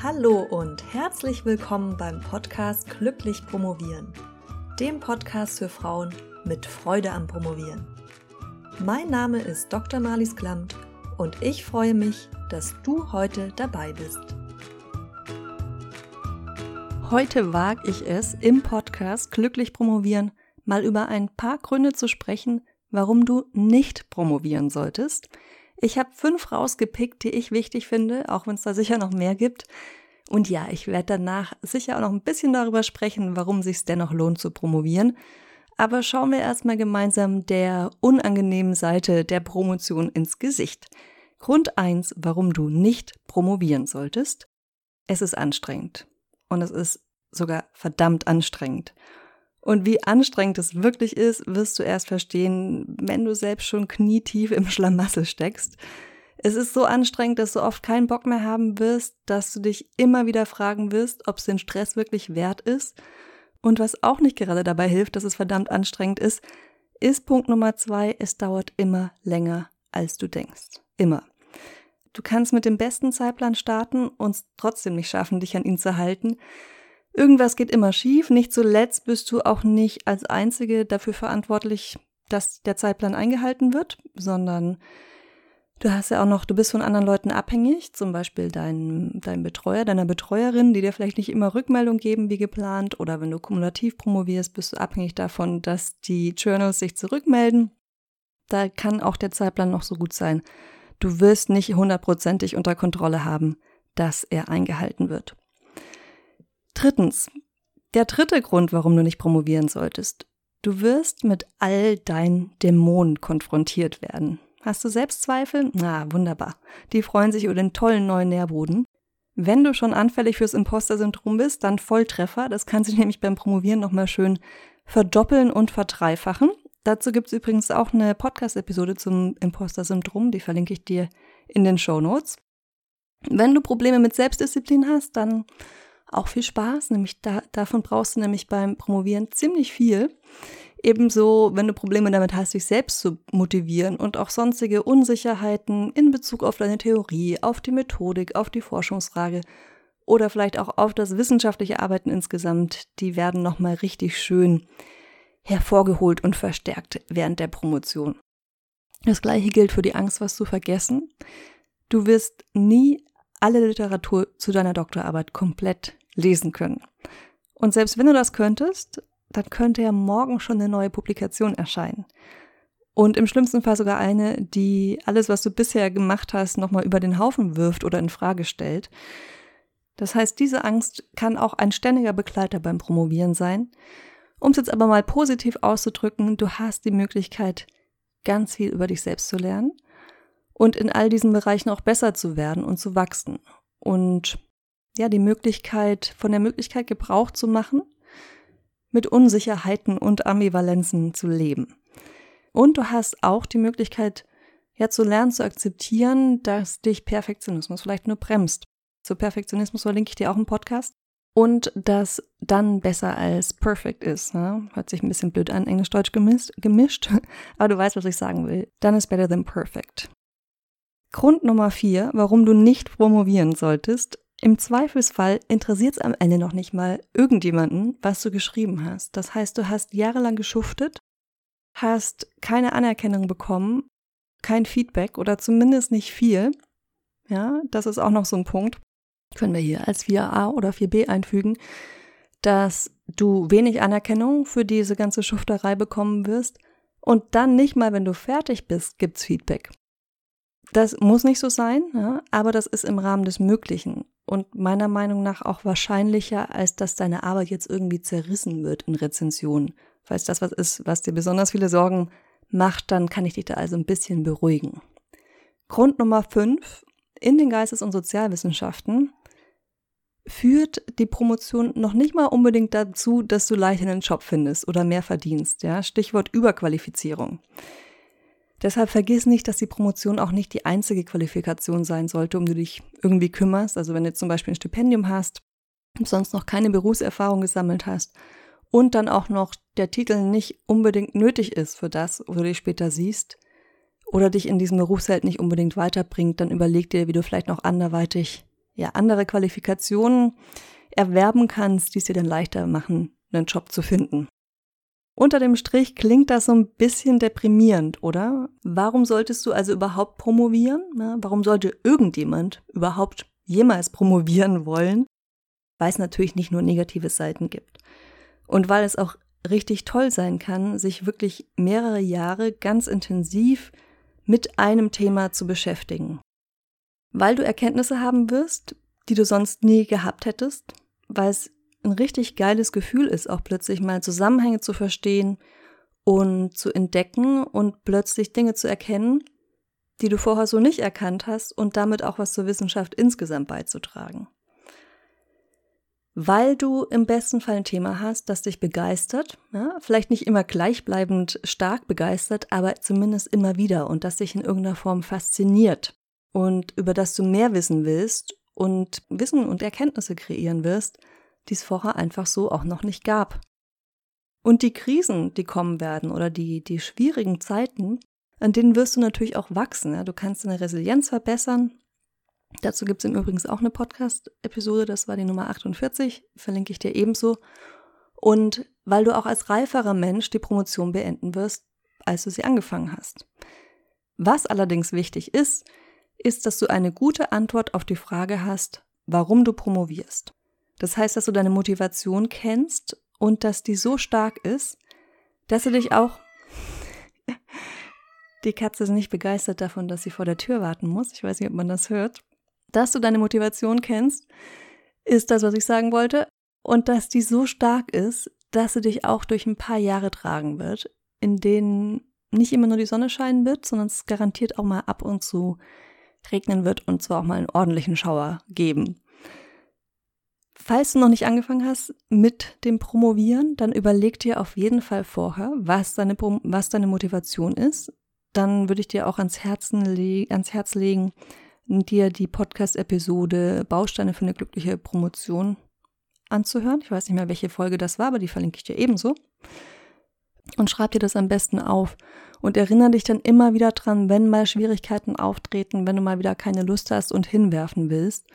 Hallo und herzlich willkommen beim Podcast Glücklich Promovieren, dem Podcast für Frauen mit Freude am Promovieren. Mein Name ist Dr. Marlies Klamt und ich freue mich, dass du heute dabei bist. Heute wage ich es, im Podcast Glücklich Promovieren mal über ein paar Gründe zu sprechen, warum du nicht promovieren solltest – ich habe fünf rausgepickt, die ich wichtig finde, auch wenn es da sicher noch mehr gibt. Und ja, ich werde danach sicher auch noch ein bisschen darüber sprechen, warum sich dennoch lohnt zu promovieren. Aber schauen wir erstmal gemeinsam der unangenehmen Seite der Promotion ins Gesicht. Grund eins, warum du nicht promovieren solltest. Es ist anstrengend. Und es ist sogar verdammt anstrengend. Und wie anstrengend es wirklich ist, wirst du erst verstehen, wenn du selbst schon knietief im Schlamassel steckst. Es ist so anstrengend, dass du oft keinen Bock mehr haben wirst, dass du dich immer wieder fragen wirst, ob es den Stress wirklich wert ist. Und was auch nicht gerade dabei hilft, dass es verdammt anstrengend ist, ist Punkt Nummer zwei, es dauert immer länger, als du denkst. Immer. Du kannst mit dem besten Zeitplan starten und trotzdem nicht schaffen, dich an ihn zu halten. Irgendwas geht immer schief. Nicht zuletzt bist du auch nicht als Einzige dafür verantwortlich, dass der Zeitplan eingehalten wird, sondern du hast ja auch noch, du bist von anderen Leuten abhängig, zum Beispiel dein, dein Betreuer, deiner Betreuerin, die dir vielleicht nicht immer Rückmeldung geben wie geplant oder wenn du kumulativ promovierst, bist du abhängig davon, dass die Journals sich zurückmelden. Da kann auch der Zeitplan noch so gut sein. Du wirst nicht hundertprozentig unter Kontrolle haben, dass er eingehalten wird. Drittens, der dritte Grund, warum du nicht promovieren solltest. Du wirst mit all deinen Dämonen konfrontiert werden. Hast du Selbstzweifel? Na, wunderbar. Die freuen sich über den tollen neuen Nährboden. Wenn du schon anfällig fürs Imposter-Syndrom bist, dann Volltreffer. Das kann sich nämlich beim Promovieren nochmal schön verdoppeln und verdreifachen. Dazu gibt es übrigens auch eine Podcast-Episode zum Imposter-Syndrom, die verlinke ich dir in den Show Notes. Wenn du Probleme mit Selbstdisziplin hast, dann auch viel Spaß, nämlich da, davon brauchst du nämlich beim Promovieren ziemlich viel. Ebenso, wenn du Probleme damit hast, dich selbst zu motivieren und auch sonstige Unsicherheiten in Bezug auf deine Theorie, auf die Methodik, auf die Forschungsfrage oder vielleicht auch auf das wissenschaftliche Arbeiten insgesamt, die werden nochmal richtig schön hervorgeholt und verstärkt während der Promotion. Das gleiche gilt für die Angst, was zu vergessen. Du wirst nie alle Literatur zu deiner Doktorarbeit komplett lesen können. Und selbst wenn du das könntest, dann könnte ja morgen schon eine neue Publikation erscheinen. Und im schlimmsten Fall sogar eine, die alles, was du bisher gemacht hast, nochmal über den Haufen wirft oder in Frage stellt. Das heißt, diese Angst kann auch ein ständiger Begleiter beim Promovieren sein. Um es jetzt aber mal positiv auszudrücken, du hast die Möglichkeit, ganz viel über dich selbst zu lernen und in all diesen Bereichen auch besser zu werden und zu wachsen. Und ja, die Möglichkeit, von der Möglichkeit Gebrauch zu machen, mit Unsicherheiten und Ambivalenzen zu leben. Und du hast auch die Möglichkeit, ja, zu lernen, zu akzeptieren, dass dich Perfektionismus vielleicht nur bremst. Zu Perfektionismus verlinke ich dir auch einen Podcast. Und das dann besser als perfect ist. Ne? Hört sich ein bisschen blöd an, Englisch-Deutsch gemischt, gemischt, aber du weißt, was ich sagen will. Dann ist better than perfect. Grund Nummer vier, warum du nicht promovieren solltest. Im Zweifelsfall interessiert es am Ende noch nicht mal irgendjemanden, was du geschrieben hast. Das heißt, du hast jahrelang geschuftet, hast keine Anerkennung bekommen, kein Feedback oder zumindest nicht viel. Ja, das ist auch noch so ein Punkt. Können wir hier als 4a oder 4b einfügen, dass du wenig Anerkennung für diese ganze Schufterei bekommen wirst und dann nicht mal, wenn du fertig bist, gibt's Feedback. Das muss nicht so sein, ja, aber das ist im Rahmen des Möglichen und meiner Meinung nach auch wahrscheinlicher, als dass deine Arbeit jetzt irgendwie zerrissen wird in Rezensionen. Falls das was ist, was dir besonders viele Sorgen macht, dann kann ich dich da also ein bisschen beruhigen. Grund Nummer fünf in den Geistes- und Sozialwissenschaften führt die Promotion noch nicht mal unbedingt dazu, dass du leicht einen Job findest oder mehr verdienst. Ja? Stichwort Überqualifizierung. Deshalb vergiss nicht, dass die Promotion auch nicht die einzige Qualifikation sein sollte, um du dich irgendwie kümmerst. Also wenn du zum Beispiel ein Stipendium hast und sonst noch keine Berufserfahrung gesammelt hast und dann auch noch der Titel nicht unbedingt nötig ist für das, wo du dich später siehst oder dich in diesem Berufsfeld nicht unbedingt weiterbringt, dann überleg dir, wie du vielleicht noch anderweitig ja, andere Qualifikationen erwerben kannst, die es dir dann leichter machen, einen Job zu finden. Unter dem Strich klingt das so ein bisschen deprimierend, oder? Warum solltest du also überhaupt promovieren? warum sollte irgendjemand überhaupt jemals promovieren wollen? Weil es natürlich nicht nur negative Seiten gibt. Und weil es auch richtig toll sein kann, sich wirklich mehrere Jahre ganz intensiv mit einem Thema zu beschäftigen. Weil du Erkenntnisse haben wirst, die du sonst nie gehabt hättest, weil es ein richtig geiles Gefühl ist, auch plötzlich mal Zusammenhänge zu verstehen und zu entdecken und plötzlich Dinge zu erkennen, die du vorher so nicht erkannt hast und damit auch was zur Wissenschaft insgesamt beizutragen. Weil du im besten Fall ein Thema hast, das dich begeistert, ja, vielleicht nicht immer gleichbleibend stark begeistert, aber zumindest immer wieder und das dich in irgendeiner Form fasziniert und über das du mehr wissen willst und Wissen und Erkenntnisse kreieren wirst, die es vorher einfach so auch noch nicht gab. Und die Krisen, die kommen werden oder die, die schwierigen Zeiten, an denen wirst du natürlich auch wachsen. Ja? Du kannst deine Resilienz verbessern. Dazu gibt es im Übrigen auch eine Podcast-Episode, das war die Nummer 48, verlinke ich dir ebenso. Und weil du auch als reiferer Mensch die Promotion beenden wirst, als du sie angefangen hast. Was allerdings wichtig ist, ist, dass du eine gute Antwort auf die Frage hast, warum du promovierst. Das heißt, dass du deine Motivation kennst und dass die so stark ist, dass du dich auch. die Katze ist nicht begeistert davon, dass sie vor der Tür warten muss. Ich weiß nicht, ob man das hört. Dass du deine Motivation kennst, ist das, was ich sagen wollte. Und dass die so stark ist, dass sie dich auch durch ein paar Jahre tragen wird, in denen nicht immer nur die Sonne scheinen wird, sondern es garantiert auch mal ab und zu regnen wird und zwar auch mal einen ordentlichen Schauer geben. Falls du noch nicht angefangen hast mit dem Promovieren, dann überleg dir auf jeden Fall vorher, was deine, was deine Motivation ist. Dann würde ich dir auch ans, Herzen ans Herz legen, dir die Podcast-Episode Bausteine für eine glückliche Promotion anzuhören. Ich weiß nicht mehr, welche Folge das war, aber die verlinke ich dir ebenso. Und schreib dir das am besten auf und erinnere dich dann immer wieder dran, wenn mal Schwierigkeiten auftreten, wenn du mal wieder keine Lust hast und hinwerfen willst,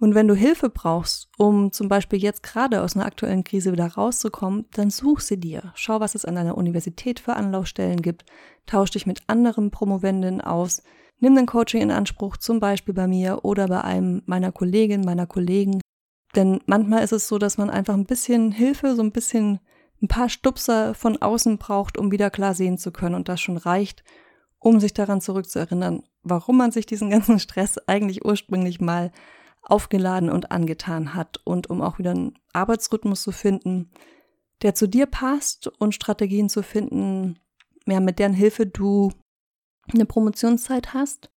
und wenn du Hilfe brauchst, um zum Beispiel jetzt gerade aus einer aktuellen Krise wieder rauszukommen, dann such sie dir. Schau, was es an deiner Universität für Anlaufstellen gibt. Tausch dich mit anderen Promovendinnen aus. Nimm dein Coaching in Anspruch, zum Beispiel bei mir oder bei einem meiner Kolleginnen, meiner Kollegen. Denn manchmal ist es so, dass man einfach ein bisschen Hilfe, so ein bisschen ein paar Stupser von außen braucht, um wieder klar sehen zu können. Und das schon reicht, um sich daran zurückzuerinnern, warum man sich diesen ganzen Stress eigentlich ursprünglich mal aufgeladen und angetan hat und um auch wieder einen Arbeitsrhythmus zu finden, der zu dir passt und Strategien zu finden, ja, mit deren Hilfe du eine Promotionszeit hast,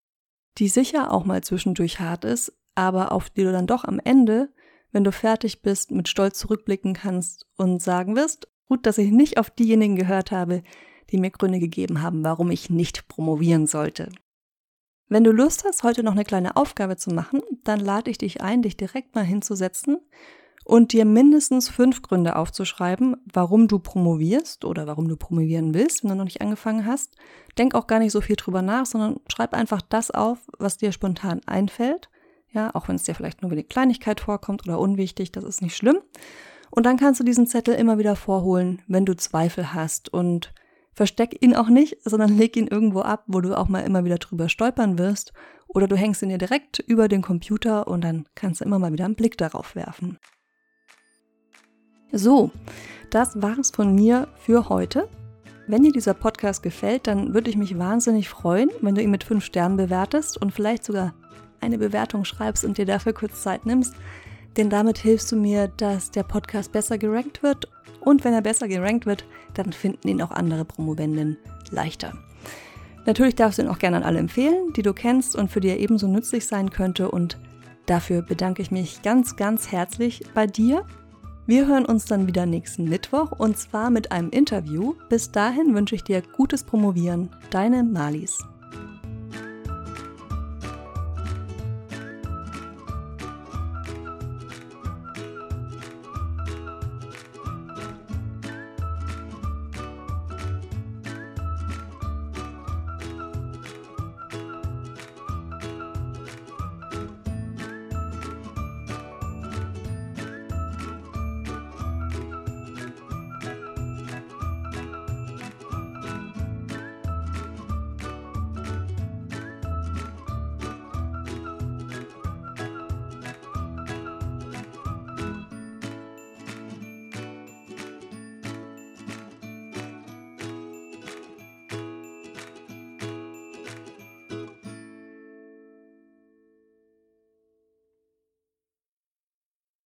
die sicher auch mal zwischendurch hart ist, aber auf die du dann doch am Ende, wenn du fertig bist, mit Stolz zurückblicken kannst und sagen wirst, gut, dass ich nicht auf diejenigen gehört habe, die mir Gründe gegeben haben, warum ich nicht promovieren sollte. Wenn du Lust hast, heute noch eine kleine Aufgabe zu machen, dann lade ich dich ein, dich direkt mal hinzusetzen und dir mindestens fünf Gründe aufzuschreiben, warum du promovierst oder warum du promovieren willst, wenn du noch nicht angefangen hast. Denk auch gar nicht so viel drüber nach, sondern schreib einfach das auf, was dir spontan einfällt. Ja, auch wenn es dir vielleicht nur wie eine Kleinigkeit vorkommt oder unwichtig, das ist nicht schlimm. Und dann kannst du diesen Zettel immer wieder vorholen, wenn du Zweifel hast und Versteck ihn auch nicht, sondern leg ihn irgendwo ab, wo du auch mal immer wieder drüber stolpern wirst. Oder du hängst ihn dir direkt über den Computer und dann kannst du immer mal wieder einen Blick darauf werfen. So, das war's von mir für heute. Wenn dir dieser Podcast gefällt, dann würde ich mich wahnsinnig freuen, wenn du ihn mit 5 Sternen bewertest und vielleicht sogar eine Bewertung schreibst und dir dafür kurz Zeit nimmst. Denn damit hilfst du mir, dass der Podcast besser gerankt wird und wenn er besser gerankt wird, dann finden ihn auch andere Promovenden leichter. Natürlich darfst du ihn auch gerne an alle empfehlen, die du kennst und für die er ebenso nützlich sein könnte. Und dafür bedanke ich mich ganz, ganz herzlich bei dir. Wir hören uns dann wieder nächsten Mittwoch und zwar mit einem Interview. Bis dahin wünsche ich dir gutes Promovieren. Deine Malis.